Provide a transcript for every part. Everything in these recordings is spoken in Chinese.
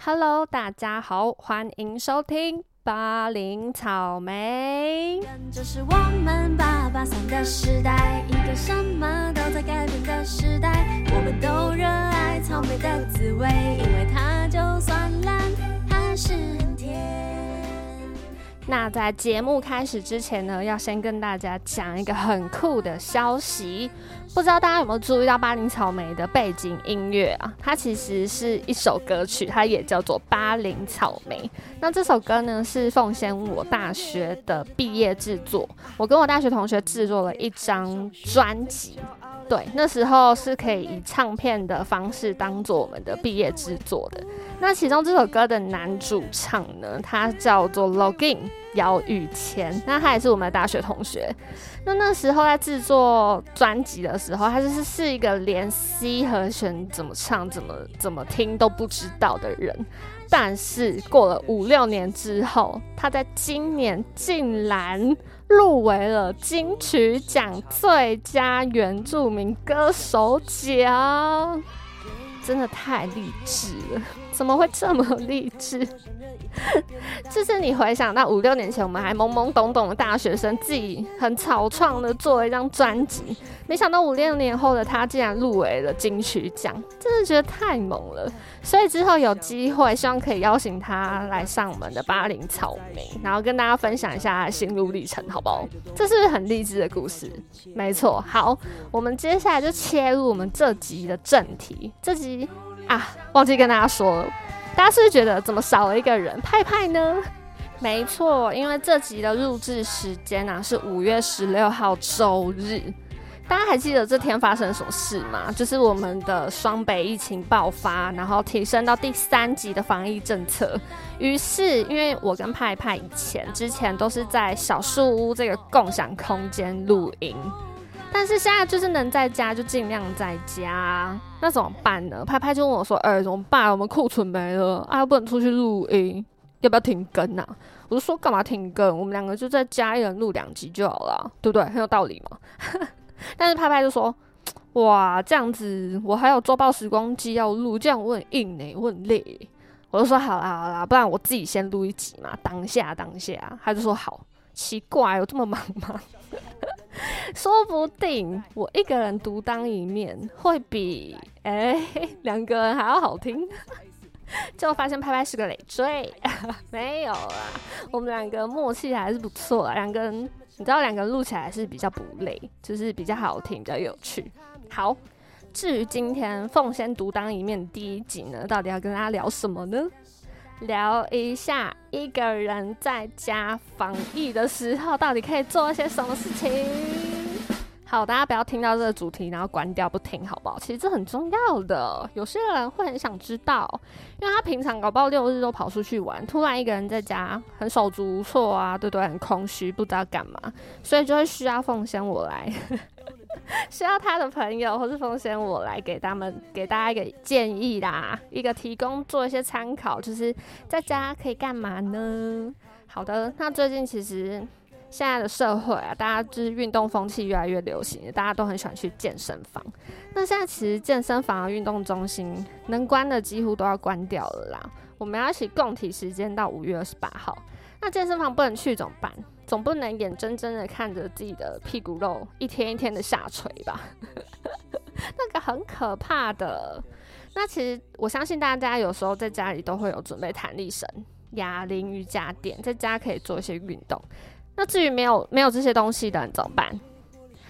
Hello，大家好，欢迎收听八零草莓。这是我们八八三的时代，一个什么都在改变的时代。我们都热爱草莓的滋味，因为它就算烂，还是。那在节目开始之前呢，要先跟大家讲一个很酷的消息。不知道大家有没有注意到巴林草莓的背景音乐啊？它其实是一首歌曲，它也叫做巴林草莓。那这首歌呢，是奉献我大学的毕业制作。我跟我大学同学制作了一张专辑。对，那时候是可以以唱片的方式当做我们的毕业制作的。那其中这首歌的男主唱呢，他叫做 Login 姚宇谦，那他也是我们的大学同学。那那时候在制作专辑的时候，他就是是一个连 C 和弦怎么唱、怎么怎么听都不知道的人。但是过了五六年之后，他在今年竟然入围了金曲奖最佳原住民歌手奖，真的太励志了！怎么会这么励志？就是你回想到五六年前，我们还懵懵懂懂的大学生，自己很草创的做了一张专辑，没想到五六年后的他竟然入围了金曲奖，真的觉得太猛了。所以之后有机会，希望可以邀请他来上我们的巴林草莓，然后跟大家分享一下心路历程，好不好？这是不是很励志的故事？没错。好，我们接下来就切入我们这集的正题。这集啊，忘记跟大家说了。大家是不是觉得怎么少了一个人？派派呢？没错，因为这集的录制时间呢是五月十六号周日。大家还记得这天发生什么事吗？就是我们的双北疫情爆发，然后提升到第三级的防疫政策。于是，因为我跟派派以前之前都是在小树屋这个共享空间录音。但是现在就是能在家就尽量在家，那怎么办呢？拍拍就问我说：“哎，怎么办？我们库存没了，啊，又不能出去录音，要不要停更啊？”我就说：“干嘛停更？我们两个就在家一人录两集就好了，对不对？很有道理嘛。”但是拍拍就说：“哇，这样子我还有周报时光机要录，这样我很硬呢，我很累。”我就说：“好啦好啦，不然我自己先录一集嘛，当下当下。”他就说：“好。”奇怪，有这么忙吗？说不定我一个人独当一面会比哎两个人还要好听。就发现拍拍是个累赘，没有啦，我们两个默契还是不错。两个人，你知道，两个人录起来是比较不累，就是比较好听，比较有趣。好，至于今天凤仙独当一面第一集呢，到底要跟大家聊什么呢？聊一下一个人在家防疫的时候，到底可以做一些什么事情？好，大家不要听到这个主题然后关掉不听，好不好？其实这很重要的，有些人会很想知道，因为他平常搞不好六日都跑出去玩，突然一个人在家很手足无措啊，对不对？很空虚，不知道干嘛，所以就会需要奉献我来。需要他的朋友，或是奉献我来给他们，给大家一个建议啦，一个提供做一些参考，就是在家可以干嘛呢？好的，那最近其实现在的社会啊，大家就是运动风气越来越流行，大家都很喜欢去健身房。那现在其实健身房啊运动中心能关的几乎都要关掉了啦。我们要一起共体时间到五月二十八号。那健身房不能去怎么办？总不能眼睁睁的看着自己的屁股肉一天一天的下垂吧？那个很可怕的。那其实我相信大家有时候在家里都会有准备弹力绳、哑铃、瑜伽垫，在家可以做一些运动。那至于没有没有这些东西的，你怎么办？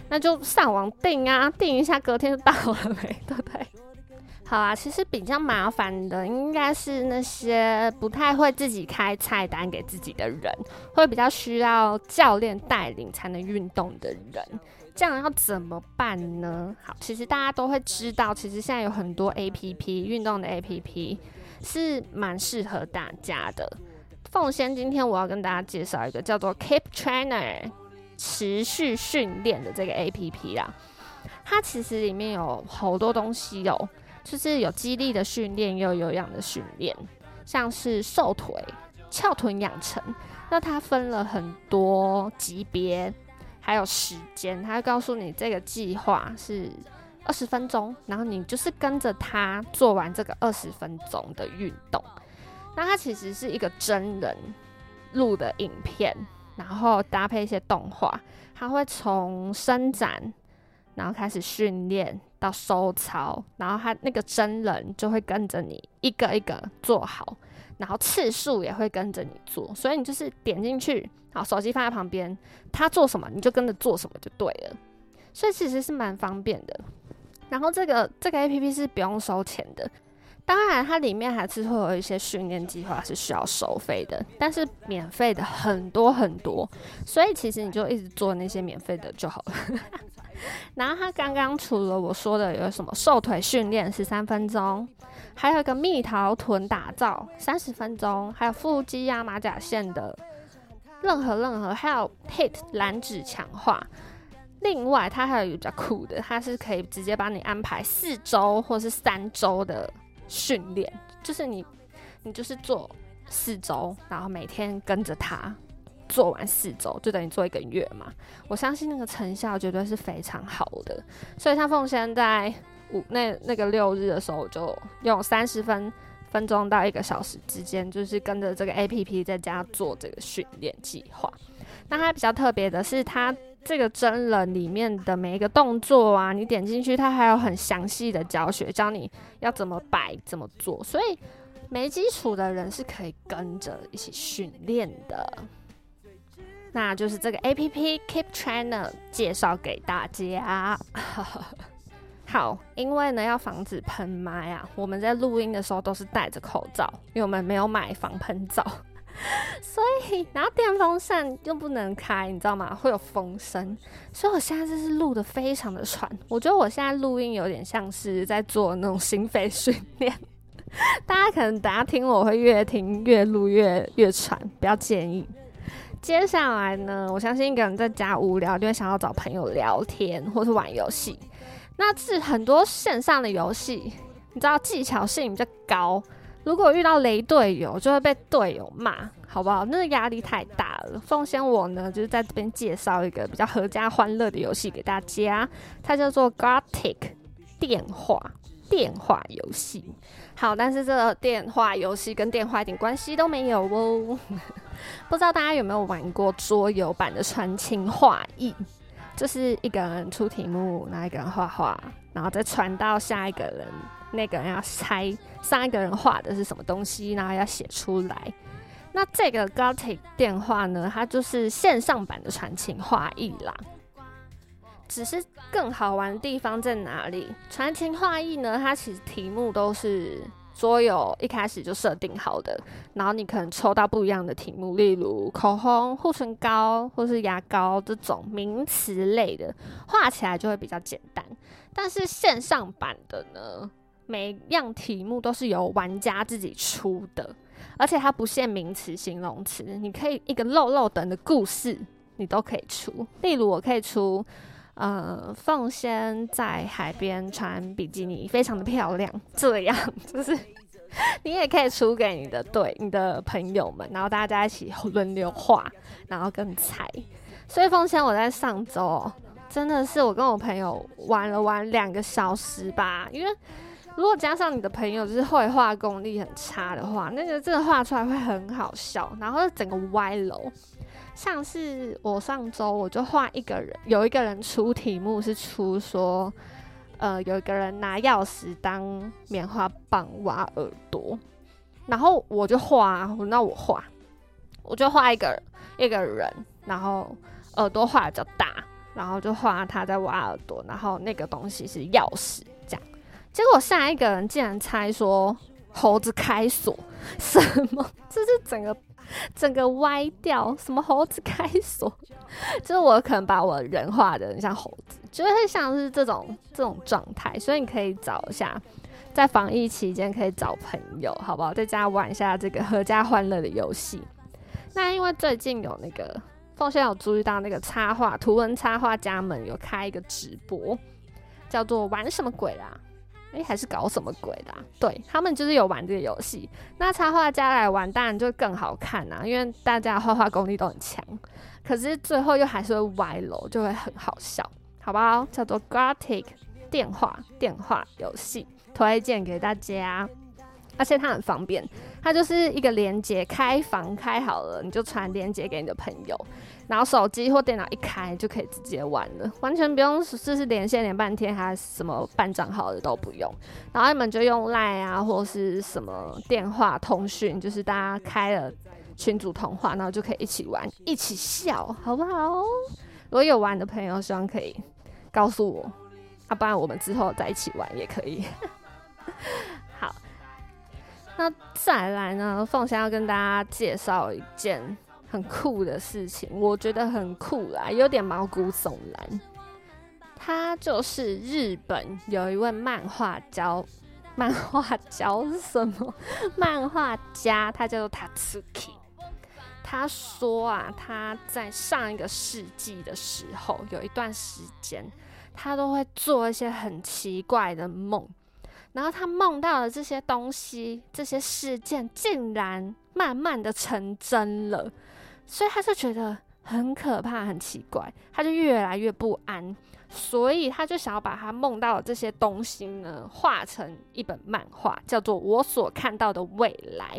那就上网订啊，订一下，隔天就到了没？对不对？好啊，其实比较麻烦的应该是那些不太会自己开菜单给自己的人，会比较需要教练带领才能运动的人。这样要怎么办呢？好，其实大家都会知道，其实现在有很多 A P P 运动的 A P P 是蛮适合大家的。奉先，今天我要跟大家介绍一个叫做 Keep Trainer 持续训练的这个 A P P 啦。它其实里面有好多东西哦。就是有激励的训练，也有有氧的训练，像是瘦腿、翘臀养成。那它分了很多级别，还有时间，它会告诉你这个计划是二十分钟，然后你就是跟着它做完这个二十分钟的运动。那它其实是一个真人录的影片，然后搭配一些动画，它会从伸展，然后开始训练到收操，然后他那个真人就会跟着你一个一个做好，然后次数也会跟着你做，所以你就是点进去，好，手机放在旁边，他做什么你就跟着做什么就对了，所以其实是蛮方便的。然后这个这个 A P P 是不用收钱的，当然它里面还是会有一些训练计划是需要收费的，但是免费的很多很多，所以其实你就一直做那些免费的就好了。然后他刚刚除了我说的有什么瘦腿训练十三分钟，还有一个蜜桃臀打造三十分钟，还有腹肌呀马甲线的任何任何，还有 HIT 燃脂强化。另外，它还有一个比较酷的，它是可以直接帮你安排四周或是三周的训练，就是你你就是做四周，然后每天跟着它做完四周，就等于做一个月嘛。我相信那个成效绝对是非常好的，所以他奉献在五那那个六日的时候，我就用三十分分钟到一个小时之间，就是跟着这个 A P P 在家做这个训练计划。那它比较特别的是，它这个真人里面的每一个动作啊，你点进去，它还有很详细的教学，教你要怎么摆、怎么做，所以没基础的人是可以跟着一起训练的。那就是这个 A P P Keep Trainer 介绍给大家。好，因为呢要防止喷麦啊，我们在录音的时候都是戴着口罩，因为我们没有买防喷罩。所以，然后电风扇又不能开，你知道吗？会有风声，所以我现在就是录的非常的喘。我觉得我现在录音有点像是在做那种心肺训练。大家可能等下听我会越听越录越越喘，不要介意。接下来呢，我相信一个人在家无聊，就会想要找朋友聊天或是玩游戏。那是很多线上的游戏，你知道技巧性比较高。如果遇到雷队友，就会被队友骂，好不好？那个压力太大了。奉先我呢，就是在这边介绍一个比较合家欢乐的游戏给大家，它叫做 Gartic 电话电话游戏。好，但是这个电话游戏跟电话一点关系都没有哦。不知道大家有没有玩过桌游版的传情画意？就是一个人出题目，然后一个人画画，然后再传到下一个人。那个人要猜上一个人画的是什么东西，然后要写出来。那这个 GOTIC 电话呢，它就是线上版的传情画意啦。只是更好玩的地方在哪里？传情画意呢，它其实题目都是所有一开始就设定好的，然后你可能抽到不一样的题目，例如口红、护唇膏或是牙膏这种名词类的，画起来就会比较简单。但是线上版的呢？每样题目都是由玩家自己出的，而且它不限名词、形容词，你可以一个漏漏等的故事，你都可以出。例如，我可以出，呃，凤仙在海边穿比基尼，非常的漂亮。这样就是 你也可以出给你的对你的朋友们，然后大家一起轮流画，然后更猜。所以凤仙我在上周真的是我跟我朋友玩了玩两个小时吧，因为。如果加上你的朋友就是绘画功力很差的话，那个真的画出来会很好笑，然后整个歪楼。像是我上周我就画一个人，有一个人出题目是出说，呃，有一个人拿钥匙当棉花棒挖耳朵，然后我就画，那我画，我就画一个一个人，然后耳朵画比较大，然后就画他在挖耳朵，然后那个东西是钥匙。这样结果下一个人竟然猜说猴子开锁，什么？这是整个 整个歪掉，什么猴子开锁？就是我可能把我人画的很像猴子，就会像是这种这种状态。所以你可以找一下，在防疫期间可以找朋友，好不好？在家玩一下这个合家欢乐的游戏。那因为最近有那个凤仙有注意到那个插画图文插画家们有开一个直播，叫做玩什么鬼啦？哎，还是搞什么鬼的？对他们就是有玩这个游戏，那插画家来玩当然就更好看啊，因为大家画画功力都很强。可是最后又还是会歪楼，就会很好笑，好不好？叫做 Gothic 电话电话游戏，推荐给大家。而且它很方便，它就是一个连接，开房开好了，你就传连接给你的朋友，然后手机或电脑一开就可以直接玩了，完全不用就是连线连半天，还什么办账号的都不用，然后你们就用 Line 啊或是什么电话通讯，就是大家开了群组通话，然后就可以一起玩，一起笑，好不好？如果有玩的朋友，希望可以告诉我，啊，不然我们之后再一起玩也可以。那再来呢？凤仙要跟大家介绍一件很酷的事情，我觉得很酷啦，有点毛骨悚然。他就是日本有一位漫画家，漫画家是什么？漫画家，他叫做 Tatsuki。他说啊，他在上一个世纪的时候，有一段时间，他都会做一些很奇怪的梦。然后他梦到的这些东西、这些事件，竟然慢慢的成真了，所以他就觉得很可怕、很奇怪，他就越来越不安，所以他就想要把他梦到的这些东西呢，画成一本漫画，叫做《我所看到的未来》。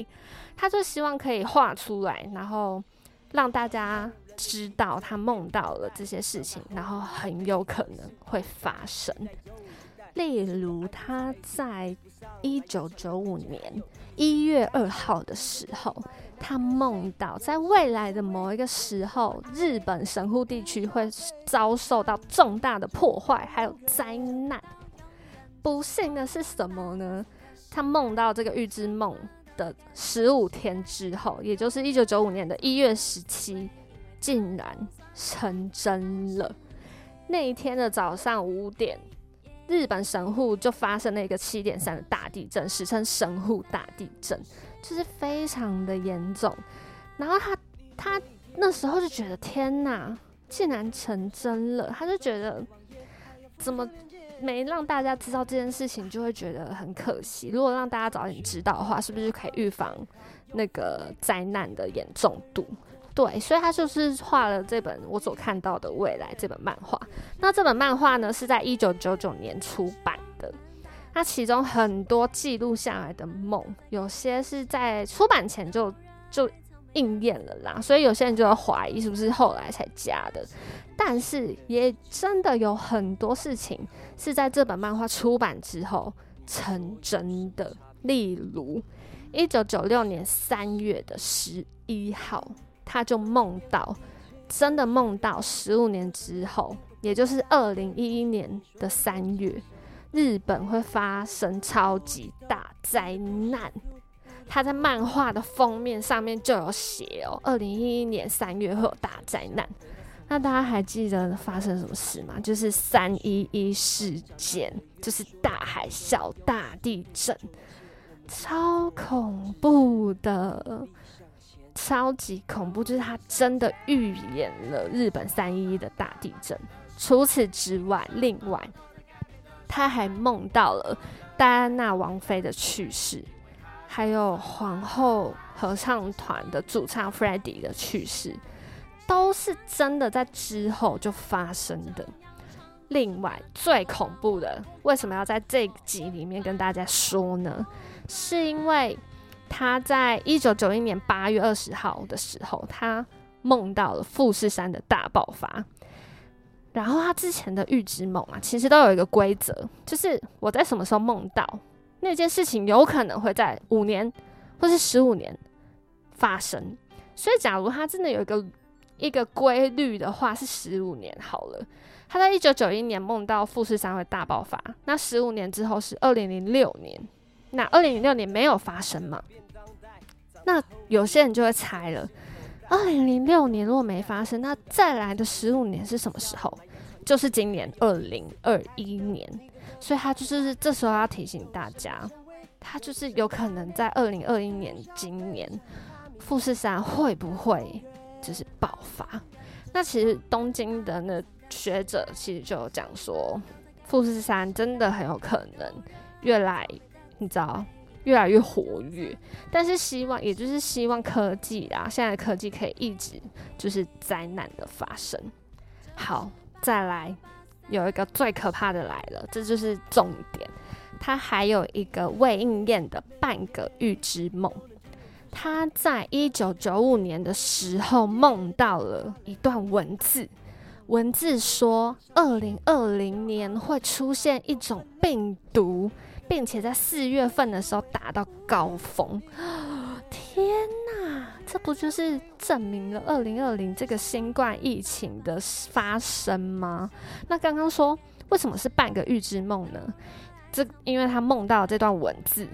他就希望可以画出来，然后让大家知道他梦到了这些事情，然后很有可能会发生。例如，他在一九九五年一月二号的时候，他梦到在未来的某一个时候，日本神户地区会遭受到重大的破坏，还有灾难。不幸的是什么呢？他梦到这个预知梦的十五天之后，也就是一九九五年的一月十七，竟然成真了。那一天的早上五点。日本神户就发生了一个七点三的大地震，史称神户大地震，就是非常的严重。然后他他那时候就觉得天哪，竟然成真了，他就觉得怎么没让大家知道这件事情，就会觉得很可惜。如果让大家早点知道的话，是不是就可以预防那个灾难的严重度？对，所以他就是画了这本我所看到的未来这本漫画。那这本漫画呢，是在一九九九年出版的。那其中很多记录下来的梦，有些是在出版前就就应验了啦。所以有些人就会怀疑是不是后来才加的。但是也真的有很多事情是在这本漫画出版之后成真的。例如，一九九六年三月的十一号。他就梦到，真的梦到十五年之后，也就是二零一一年的三月，日本会发生超级大灾难。他在漫画的封面上面就有写哦，二零一一年三月会有大灾难。那大家还记得发生什么事吗？就是三一一事件，就是大海啸、大地震，超恐怖的。超级恐怖，就是他真的预演了日本三一一的大地震。除此之外，另外他还梦到了戴安娜王妃的去世，还有皇后合唱团的主唱 Freddie 的去世，都是真的在之后就发生的。另外，最恐怖的，为什么要在这集里面跟大家说呢？是因为。他在一九九一年八月二十号的时候，他梦到了富士山的大爆发。然后他之前的预知梦啊，其实都有一个规则，就是我在什么时候梦到那件事情，有可能会在五年或是十五年发生。所以，假如他真的有一个一个规律的话，是十五年好了。他在一九九一年梦到富士山会大爆发，那十五年之后是二零零六年。那二零零六年没有发生嘛？那有些人就会猜了，二零零六年如果没发生，那再来的十五年是什么时候？就是今年二零二一年。所以他就是这时候要提醒大家，他就是有可能在二零二一年今年富士山会不会就是爆发？那其实东京的那学者其实就讲说，富士山真的很有可能越来。你知道，越来越活跃，但是希望，也就是希望科技啊，现在科技可以一直就是灾难的发生。好，再来有一个最可怕的来了，这就是重点。他还有一个未应验的半个预知梦。他在一九九五年的时候梦到了一段文字，文字说二零二零年会出现一种病毒，并且在四月份的时候达到高峰。天哪，这不就是证明了二零二零这个新冠疫情的发生吗？那刚刚说为什么是半个预知梦呢？这因为他梦到这段文字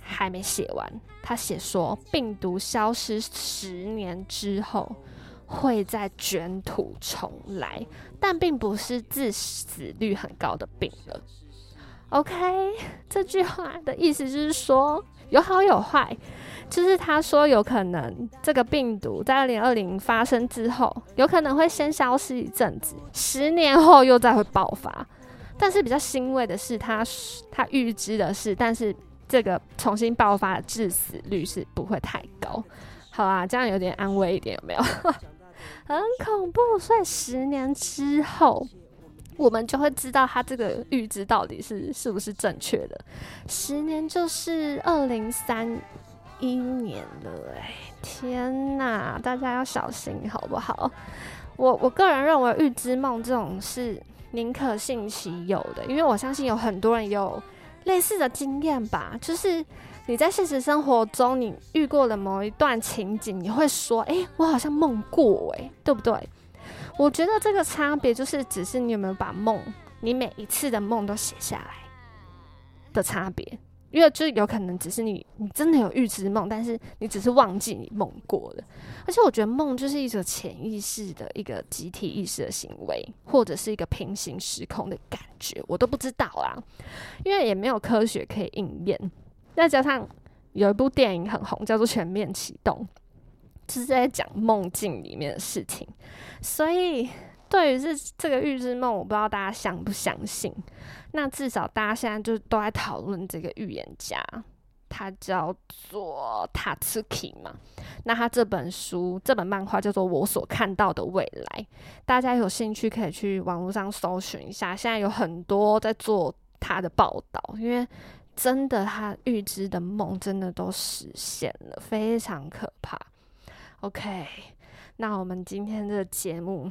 还没写完，他写说病毒消失十年之后会再卷土重来，但并不是致死率很高的病了。OK，这句话的意思就是说有好有坏。就是他说有可能这个病毒在二零二零发生之后，有可能会先消失一阵子，十年后又再会爆发。但是比较欣慰的是，他他预知的是，但是这个重新爆发的致死率是不会太高。好啊，这样有点安慰一点，有没有？很恐怖，所以十年之后，我们就会知道他这个预知到底是是不是正确的。十年就是二零三。一年了哎，天哪！大家要小心好不好？我我个人认为预知梦这种是宁可信其有的，因为我相信有很多人有类似的经验吧。就是你在现实生活中你遇过的某一段情景，你会说：“哎，我好像梦过哎，对不对？”我觉得这个差别就是，只是你有没有把梦，你每一次的梦都写下来的差别。因为就有可能只是你，你真的有预知梦，但是你只是忘记你梦过了。而且我觉得梦就是一种潜意识的一个集体意识的行为，或者是一个平行时空的感觉，我都不知道啦。因为也没有科学可以应验。再加上有一部电影很红，叫做《全面启动》，是在讲梦境里面的事情，所以。对于这这个预知梦，我不知道大家相不相信。那至少大家现在就都在讨论这个预言家，他叫做塔茨基嘛。那他这本书、这本漫画叫做《我所看到的未来》，大家有兴趣可以去网络上搜寻一下。现在有很多在做他的报道，因为真的他预知的梦真的都实现了，非常可怕。OK，那我们今天的节目。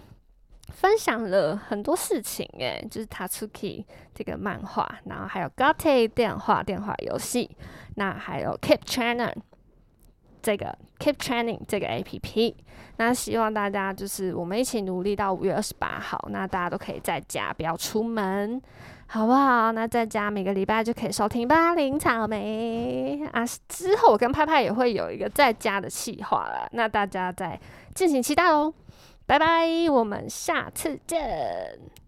分享了很多事情，诶，就是 Tatsuki 这个漫画，然后还有 Gotte 电话电话游戏，那还有 Keep Chaner 这个 Keep Training 这个 A P P，那希望大家就是我们一起努力到五月二十八号，那大家都可以在家不要出门，好不好？那在家每个礼拜就可以收听八零草莓啊，之后我跟派派也会有一个在家的企划了，那大家再敬请期待哦。拜拜，我们下次见。